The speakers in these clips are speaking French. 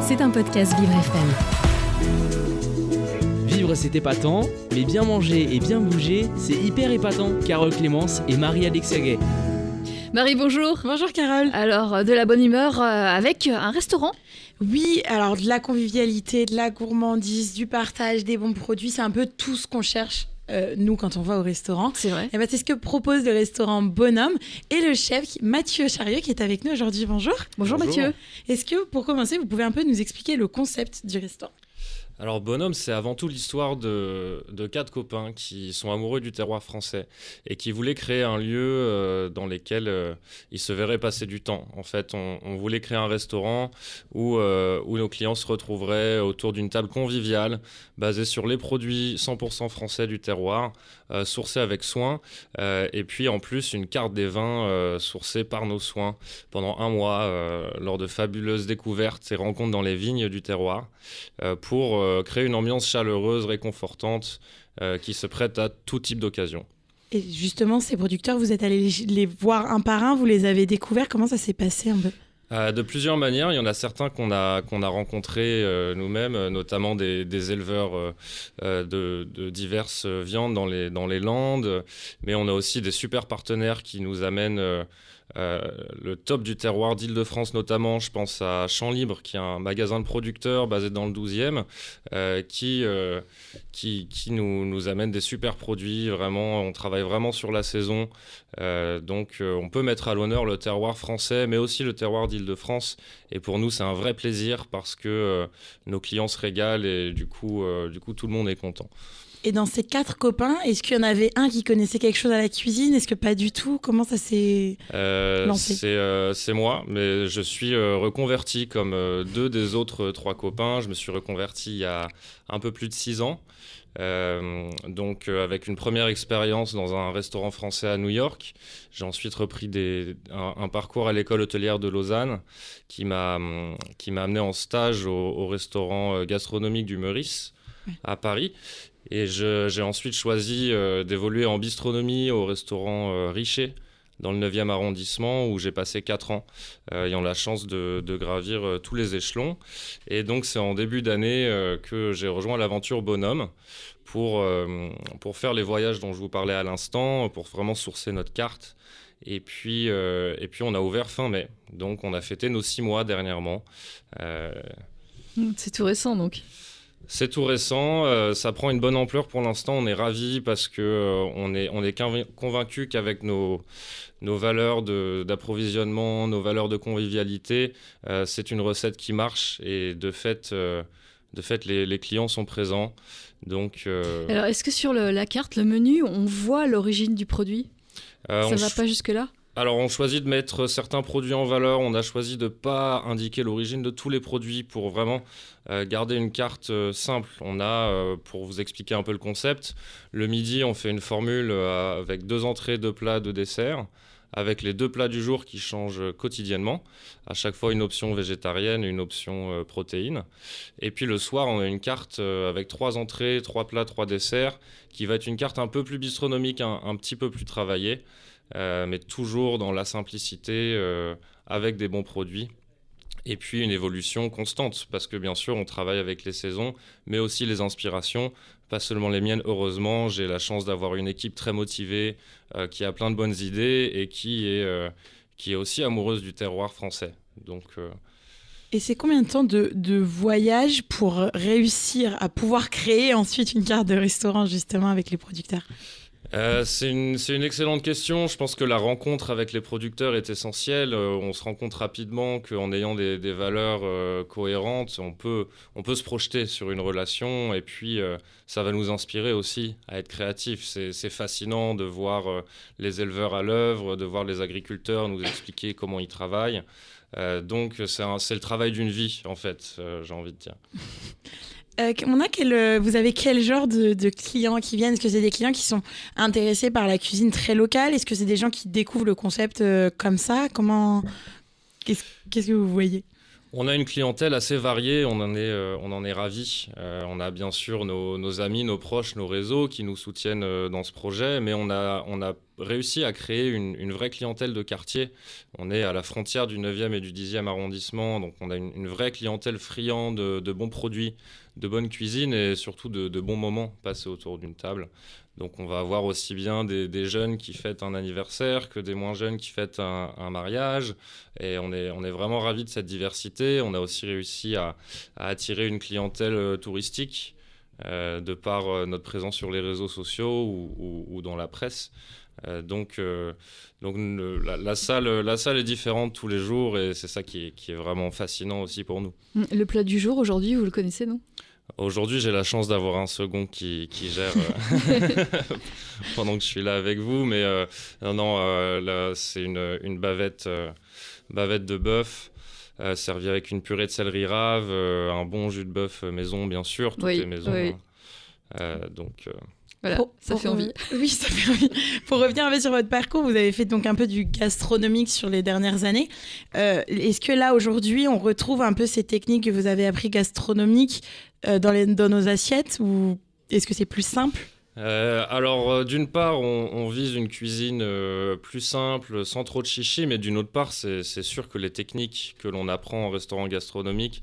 C'est un podcast Vivre FM. Vivre c'est épatant, mais bien manger et bien bouger, c'est hyper épatant. Carole Clémence et Marie-Alex Saguet. Marie, bonjour. Bonjour Carole. Alors, euh, de la bonne humeur euh, avec un restaurant Oui, alors de la convivialité, de la gourmandise, du partage, des bons produits, c'est un peu tout ce qu'on cherche. Euh, nous, quand on va au restaurant, C'est vrai. Et ben, c'est ce que propose le restaurant Bonhomme et le chef Mathieu Chariot qui est avec nous aujourd'hui. Bonjour. Bonjour, Bonjour. Mathieu. Est-ce que pour commencer, vous pouvez un peu nous expliquer le concept du restaurant? Alors Bonhomme, c'est avant tout l'histoire de, quatre copains qui sont amoureux du terroir français et qui voulaient créer un lieu euh, dans lequel euh, ils se verraient passer du temps. En fait, on, voulait créer un restaurant où, euh, où nos clients se retrouveraient autour d'une table conviviale basée sur les produits 100% français du terroir, sourcés avec soin, et puis en plus une carte des vins sourcés par nos soins pendant un mois lors de fabuleuses découvertes et rencontres dans les vignes du terroir pour créer une ambiance chaleureuse, réconfortante, euh, qui se prête à tout type d'occasion. Et justement, ces producteurs, vous êtes allés les, voir un par un, vous les avez découverts. Comment ça s'est passé un peu? Euh, de plusieurs manières, il y en a certains qu'on a, qu'on a rencontrés euh, nous-mêmes, euh, notamment des, des éleveurs euh, euh, de, de diverses viandes dans les, dans les Landes, mais on a aussi des super partenaires qui nous amènent euh, euh, le top du terroir d'Île-de-France notamment. Je pense à Champs Libre, qui est un magasin de producteurs basé dans le 12e, euh, qui, euh, qui, qui nous, nous amène des super produits. Vraiment, on travaille vraiment sur la saison. Euh, donc, euh, on peut mettre à l'honneur le terroir français, mais aussi le terroir d'Île-de-France. Et pour nous, c'est un vrai plaisir parce que euh, nos clients se régalent et du coup, euh, du coup, tout le monde est content. Et dans ces quatre copains, est-ce qu'il y en avait un qui connaissait quelque chose à la cuisine? Est-ce que pas du tout? Comment ça s'est... Euh, Lancé? c'est euh, moi, mais je suis euh, reconverti comme euh, deux des autres trois copains. Je me suis reconverti il y a un peu plus de six ans. Donc avec une première expérience dans un restaurant français à New York. J'ai ensuite repris des, un, un parcours à l'école hôtelière de Lausanne qui m'a qui m'a amené en stage au, au restaurant gastronomique du Meurice à Paris. Et j'ai ensuite choisi euh, d'évoluer en bistronomie au restaurant euh, Richer dans le 9e arrondissement où j'ai passé 4 ans, euh, ayant la chance de, gravir tous les échelons. Et donc c'est en début d'année que j'ai rejoint l'aventure Bonhomme pour, pour faire les voyages dont je vous parlais à l'instant, pour vraiment sourcer notre carte. Et puis, et puis on a ouvert fin mai, donc on a fêté nos 6 mois dernièrement. C'est tout récent donc. C'est tout récent, euh, ça prend une bonne ampleur pour l'instant. On est ravis parce que euh, on est on est convain- convaincu qu'avec nos nos valeurs d'approvisionnement, nos valeurs de convivialité, euh, c'est une recette qui marche et de fait de fait les, les clients sont présents. Donc Alors, est-ce que sur le- la carte, le menu, on voit l'origine du produit? Ça on va pas jusque-là? Alors, on choisit de mettre certains produits en valeur. On a choisi de ne pas indiquer l'origine de tous les produits pour vraiment euh, garder une carte euh, simple. On a, euh, pour vous expliquer un peu le concept, le midi, on fait une formule avec deux entrées, deux plats, deux desserts, avec les deux plats du jour qui changent quotidiennement. À chaque fois, une option végétarienne, une option protéine. Et puis le soir, on a une carte avec trois entrées, trois plats, trois desserts, qui va être une carte un peu plus bistronomique, un- un petit peu plus travaillée. Euh, mais toujours dans la simplicité, euh, avec des bons produits. Et puis une évolution constante, parce que bien sûr, on travaille avec les saisons, mais aussi les inspirations, pas seulement les miennes, heureusement. J'ai la chance d'avoir une équipe très motivée, euh, qui a plein de bonnes idées et qui est, qui est aussi amoureuse du terroir français. Donc, Et c'est combien de temps de, de voyage pour réussir à pouvoir créer ensuite une carte de restaurant justement avec les producteurs? Euh, c'est une, excellente question. Je pense que la rencontre avec les producteurs est essentielle. Euh, on se rend compte rapidement qu'en ayant des, valeurs euh, cohérentes, on peut, on peut se projeter sur une relation et puis ça va nous inspirer aussi à être créatifs. C'est fascinant de voir les éleveurs à l'œuvre, de voir les agriculteurs nous expliquer comment ils travaillent. Donc c'est le travail d'une vie en fait, j'ai envie de dire. Euh, on a quel, euh, vous avez quel genre de, clients qui viennent? Est-ce que c'est des clients qui sont intéressés par la cuisine très locale? Est-ce que c'est des gens qui découvrent le concept euh, comme ça? Comment Qu'est-ce que vous voyez? On a une clientèle assez variée, on en est, on en est ravis. On a bien sûr nos, nos amis, nos proches, nos réseaux qui nous soutiennent dans ce projet, mais on a, on a réussi à créer une, vraie clientèle de quartier. On est à la frontière du 9e et du 10e arrondissement, donc on a une, vraie clientèle friande de, bons produits, de bonne cuisine et surtout de, bons moments passés autour d'une table. Donc on va avoir aussi bien des, jeunes qui fêtent un anniversaire que des moins jeunes qui fêtent un, mariage. Et on est, vraiment ravis de cette diversité. On a aussi réussi à, attirer une clientèle euh, touristique euh, de par euh, notre présence sur les réseaux sociaux ou, dans la presse. Donc, donc la, salle, la salle est différente tous les jours et c'est ça qui est, qui est, vraiment fascinant aussi pour nous. Le plat du jour aujourd'hui, vous le connaissez, non? Aujourd'hui, j'ai la chance d'avoir un second qui, qui gère euh, pendant que je suis là avec vous. Mais euh, non, non euh, là, c'est une, une bavette, bavette de bœuf. servie avec une purée de céleri rave, un bon jus de bœuf maison, bien sûr, tout est maison. Hein. donc, voilà, ça fait envie. oui, ça fait envie. Pour revenir un peu sur votre parcours, vous avez fait donc un peu du gastronomique sur les dernières années. Est-ce que là, aujourd'hui, on retrouve un peu ces techniques que vous avez appris gastronomiques euh, dans, les, dans nos assiettes ou est-ce que c'est plus simple? Euh, alors, euh, d'une part, on, vise une cuisine plus simple, sans trop de chichi, mais d'une autre part, c'est sûr que les techniques que l'on apprend en restaurant gastronomique,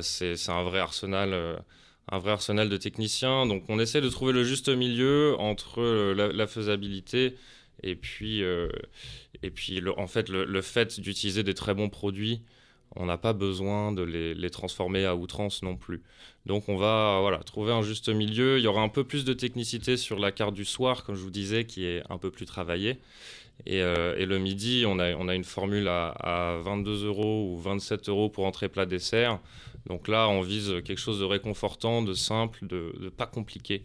c'est un vrai arsenal. Un vrai arsenal de techniciens. Donc on essaie de trouver le juste milieu entre la, faisabilité et puis, et puis le, en fait, le, fait d'utiliser des très bons produits on n'a pas besoin de les, transformer à outrance non plus. Donc on va voilà, trouver un juste milieu. Il y aura un peu plus de technicité sur la carte du soir, comme je vous disais, qui est un peu plus travaillée. Et, euh, le midi, on a, on a une formule à, 22 euros ou 27 euros pour entrée plat dessert. Donc là, on vise quelque chose de réconfortant, de simple, de, pas compliqué.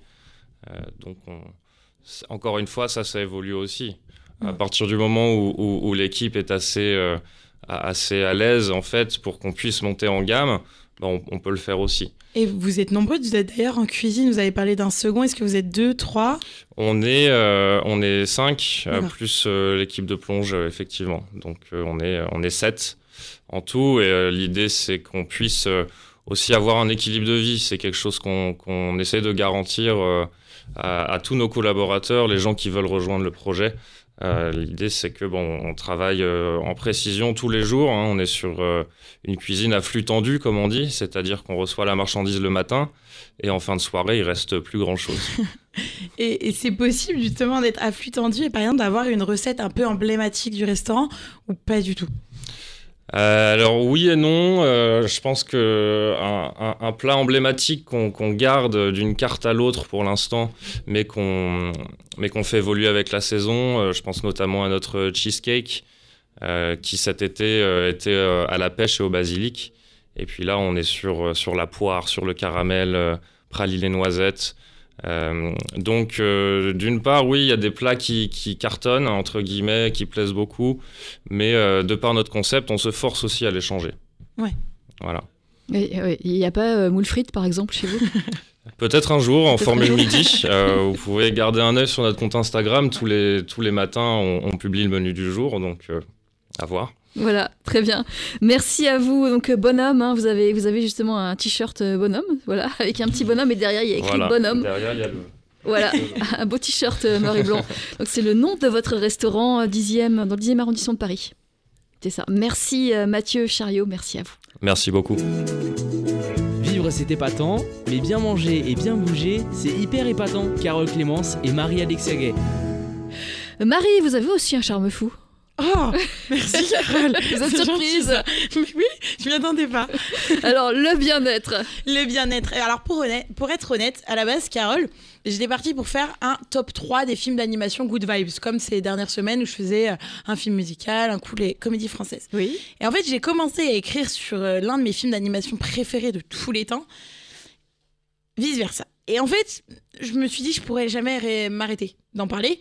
Euh, donc encore une fois, ça, ça évolue aussi. À partir du moment où, l'équipe est assez... Euh, assez à l'aise en fait pour qu'on puisse monter en gamme, on, peut le faire aussi. Et vous êtes nombreux, vous êtes d'ailleurs en cuisine, vous avez parlé d'un second, est-ce que vous êtes deux, trois? On est, euh, on est cinq, euh, plus euh, l'équipe de plonge, effectivement. Donc on, est, on est sept en tout, et l'idée c'est qu'on puisse aussi avoir un équilibre de vie. C'est quelque chose qu'on essaie de garantir à, à, tous nos collaborateurs, les gens qui veulent rejoindre le projet. Euh, l'idée, c'est que bon, on travaille euh, en précision tous les jours. Hein. On est sur euh, une cuisine à flux tendu, comme on dit, c'est-à-dire qu'on reçoit la marchandise le matin et en fin de soirée, il reste plus grand-chose. et, c'est possible justement d'être à flux tendu et par exemple d'avoir une recette un peu emblématique du restaurant ou pas du tout? Euh, alors oui et non, euh, je pense que un, plat emblématique qu'on garde d'une carte à l'autre pour l'instant, mais qu'on fait évoluer avec la saison. Euh, je pense notamment à notre cheesecake qui cet été était à la pêche et au basilic. Et puis là, on est sur sur la poire, sur le caramel, praliné noisette. Euh, donc, euh, d'une part, oui, il y a des plats qui, cartonnent, entre guillemets, qui plaisent beaucoup, mais euh, de par notre concept, on se force aussi à les changer. Ouais. Voilà. Il n'y a pas moule frites, par exemple, chez vous? Peut-être un jour en formule midi. vous pouvez garder un œil sur notre compte Instagram. Tous les, tous les matins, on, on publie le menu du jour, donc à voir. Voilà, très bien. Merci à vous. Donc bonhomme, hein, vous avez vous avez justement un t-shirt euh, bonhomme, voilà, avec un petit bonhomme et derrière il y a écrit bonhomme. Derrière il y a le voilà, un beau t-shirt euh, noir et blanc. Donc c'est le nom de votre restaurant 10e, euh, dans le 10e arrondissement de Paris. C'est ça. Merci Mathieu Chariot, merci à vous. Merci beaucoup. Vivre c'est épatant, mais bien manger et bien bouger, c'est hyper épatant. Carole Clémence et Marie-Alexia Gay. Marie, vous avez aussi un charme fou. Oh, merci Carole. Vous êtes surprise. Mais oui, je m'y attendais pas. Alors, le bien-être. Le bien-être. Alors, pour, honnête, pour être honnête, à la base, Carole, j'étais partie pour faire un top 3 des films d'animation Good Vibes, comme ces dernières semaines où je faisais euh, un film musical, un coup les comédies françaises. Oui. Et en fait, j'ai commencé à écrire sur euh, l'un de mes films d'animation préférés de tous les temps, vice-versa. Et en fait, je me suis dit, je pourrais jamais m'arrêter d'en parler.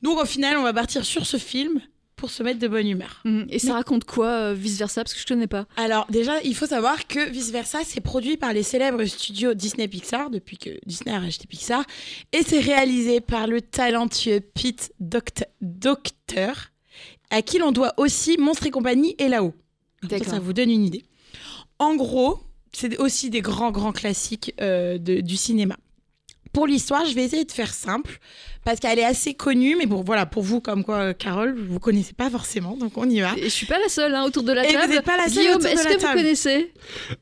Donc, au final, on va partir sur ce film pour se mettre de bonne humeur. Mhm. Et ça raconte quoi, euh, Vice Versa Parce que je connais pas. Alors, déjà, il faut savoir que Vice Versa, c'est produit par les célèbres studios Disney Pixar, depuis que Disney a racheté Pixar. Et c'est réalisé par le talentueux Pete Docter, à qui l'on doit aussi Monstre et compagnie et là-haut. Ça, ça vous donne une idée. En gros, c'est aussi des grands, grands classiques euh, du cinéma. Pour l'histoire, je vais essayer de faire simple parce qu'elle est assez connue, mais bon, voilà, pour vous, comme quoi, euh, Carole, vous connaissez pas forcément, donc on y va. Et je suis pas la seule hein, autour de la Et table. vous n'êtes pas la seule Guillaume, autour de est-ce la que vous table. connaissez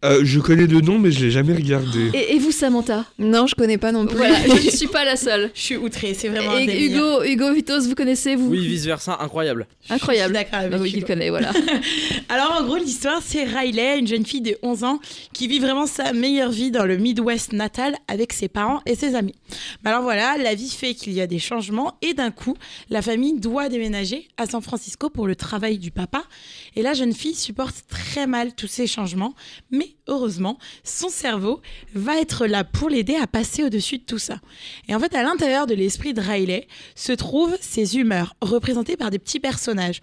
Euh, je connais de nom, mais je l'ai jamais regardé. et, et vous, Samantha Non, je connais pas non plus. Voilà, je ne suis pas la seule. Je suis outrée, c'est vraiment Et. Hugo, Hugo Vitos, vous connaissez vous Oui, vice versa, incroyable. Incroyable. D'accord avec Bah oui, il connaît, voilà. Alors en gros l'histoire c'est Riley, une jeune fille de 11 ans qui vit vraiment sa meilleure vie dans le Midwest natal avec ses parents et ses amis. Mais alors voilà, la vie fait qu'il y a des changements et d'un coup la famille doit déménager à San Francisco pour le travail du papa et la jeune fille supporte très mal tous ces changements mais heureusement son cerveau va être là pour l'aider à passer au-dessus de tout ça. Et en fait à l'intérieur de l'esprit de Riley se trouvent ses humeurs représentées par des petits personnages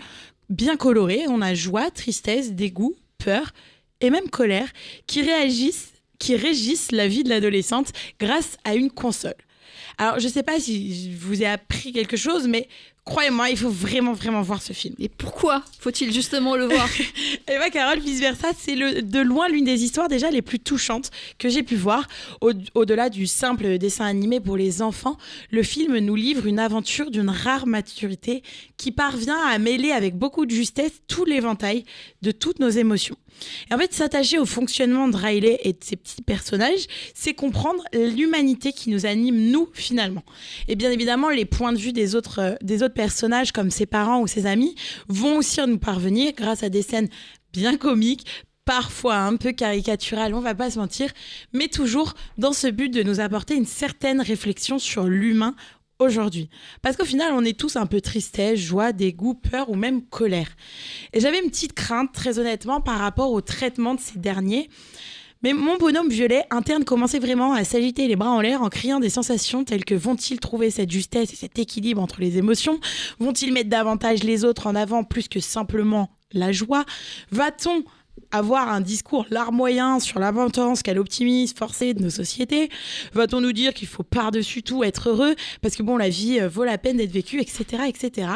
bien colorés. On a joie, tristesse, dégoût, peur et même colère qui réagissent, qui régissent la vie de l'adolescente grâce à une console. Alors, je sais pas si je vous ai appris quelque chose, mais croyez-moi, il faut vraiment, vraiment voir ce film. Et pourquoi faut-il justement le voir Et bah, Carole, vice versa, c'est de loin l'une des histoires déjà les plus touchantes que j'ai pu voir. Au- Au-delà du simple dessin animé pour les enfants, le film nous livre une aventure d'une rare maturité qui parvient à mêler avec beaucoup de justesse tout l'éventail de toutes nos émotions. Et en fait, s'attacher au fonctionnement de Riley et de ses petits personnages, c'est comprendre l'humanité qui nous anime, nous, finalement. Et bien évidemment, les points de vue des autres, euh, des autres personnages, comme ses parents ou ses amis, vont aussi nous parvenir grâce à des scènes bien comiques, parfois un peu caricaturales, on va pas se mentir, mais toujours dans ce but de nous apporter une certaine réflexion sur l'humain aujourd'hui. Parce qu'au final, on est tous un peu tristesse, joie, dégoût, peur ou même colère. Et j'avais une petite crainte, très honnêtement, par rapport au traitement de ces derniers. Mais mon bonhomme violet interne commençait vraiment à s'agiter les bras en l'air en criant des sensations telles que vont-ils trouver cette justesse et cet équilibre entre les émotions? Vont-ils mettre davantage les autres en avant plus que simplement la joie? Va-t-on avoir un discours larmoyant sur l'importance qu'a l'optimisme forcé de nos sociétés Va-t-on nous dire qu'il faut par-dessus tout être heureux parce que bon, la vie euh, vaut la peine d'être vécue, etc., etc.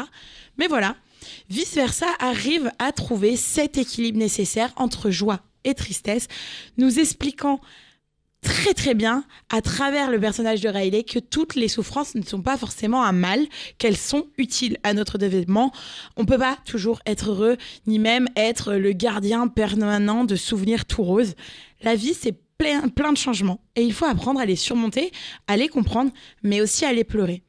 Mais voilà, vice-versa arrive à trouver cet équilibre nécessaire entre joie et tristesse, nous expliquant très très bien à travers le personnage de Riley que toutes les souffrances ne sont pas forcément un mal, qu'elles sont utiles à notre développement. On peut pas toujours être heureux, ni même être le gardien permanent de souvenirs tout roses. La vie, c'est plein, plein de changements et il faut apprendre à les surmonter, à les comprendre, mais aussi à les pleurer.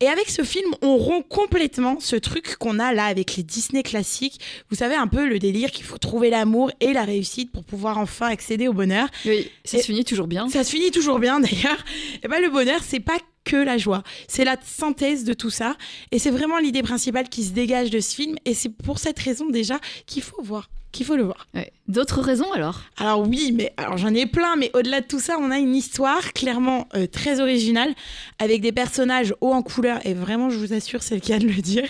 Et avec ce film, on rompt complètement ce truc qu'on a là avec les Disney classiques. Vous savez, un peu le délire qu'il faut trouver l'amour et la réussite pour pouvoir enfin accéder au bonheur. Oui, ça Et- se finit toujours bien. Ça se finit toujours bien d'ailleurs. Et ben le bonheur, c'est pas que la joie, c'est la synthèse de tout ça. Et c'est vraiment l'idée principale qui se dégage de ce film. Et c'est pour cette raison déjà qu'il faut voir, qu'il faut le voir. Ouais. D'autres raisons alors? Alors oui, mais alors j'en ai plein, mais au-delà de tout ça, on a une histoire clairement euh, très originale avec des personnages hauts en couleur et vraiment, je vous assure, c'est le cas de le dire.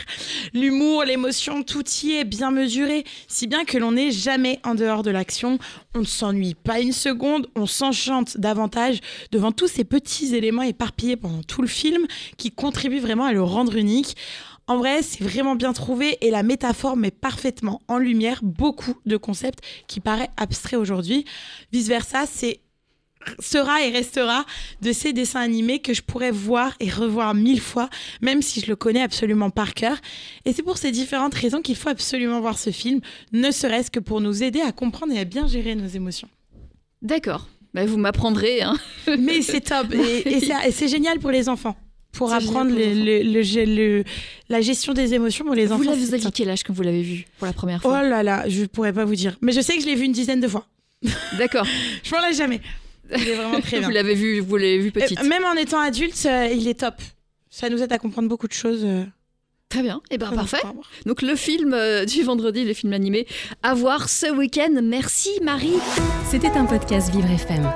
L'humour, l'émotion, tout y est bien mesuré, si bien que l'on n'est jamais en dehors de l'action. On ne s'ennuie pas une seconde, on s'enchante davantage devant tous ces petits éléments éparpillés pendant tout le film qui contribuent vraiment à le rendre unique. En vrai, c'est vraiment bien trouvé et la métaphore met parfaitement en lumière beaucoup de concepts qui paraissent abstraits aujourd'hui. Vice versa, c'est sera et restera de ces dessins animés que je pourrais voir et revoir mille fois, même si je le connais absolument par cœur. Et c'est pour ces différentes raisons qu'il faut absolument voir ce film, ne serait-ce que pour nous aider à comprendre et à bien gérer nos émotions. D'accord. Bah, vous m'apprendrez. Hein. Mais c'est top et, et c'est génial pour les enfants. Pour apprendre génial pour le- le- le- le- la gestion des émotions pour les Vous enfants. l'avez vous top. quel âge quand vous l'avez vu pour la première Oh fois là là, je pourrais pas vous dire. Mais je sais que je l'ai vu une dizaine de fois. D'accord. Je m'en lasse jamais. Il est vraiment très bien. Vous l'avez vu, vous l'avez vu petite. Euh, Même en étant adulte, euh, il est top. Ça nous aide à comprendre beaucoup de choses. euh, Très bien. Et ben très parfait. Donc le film euh, du vendredi, le film animé, à voir ce week-end. Merci Marie. C'était un podcast Vivre FM.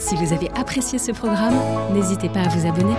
Si vous avez apprécié ce programme, n'hésitez pas à vous abonner.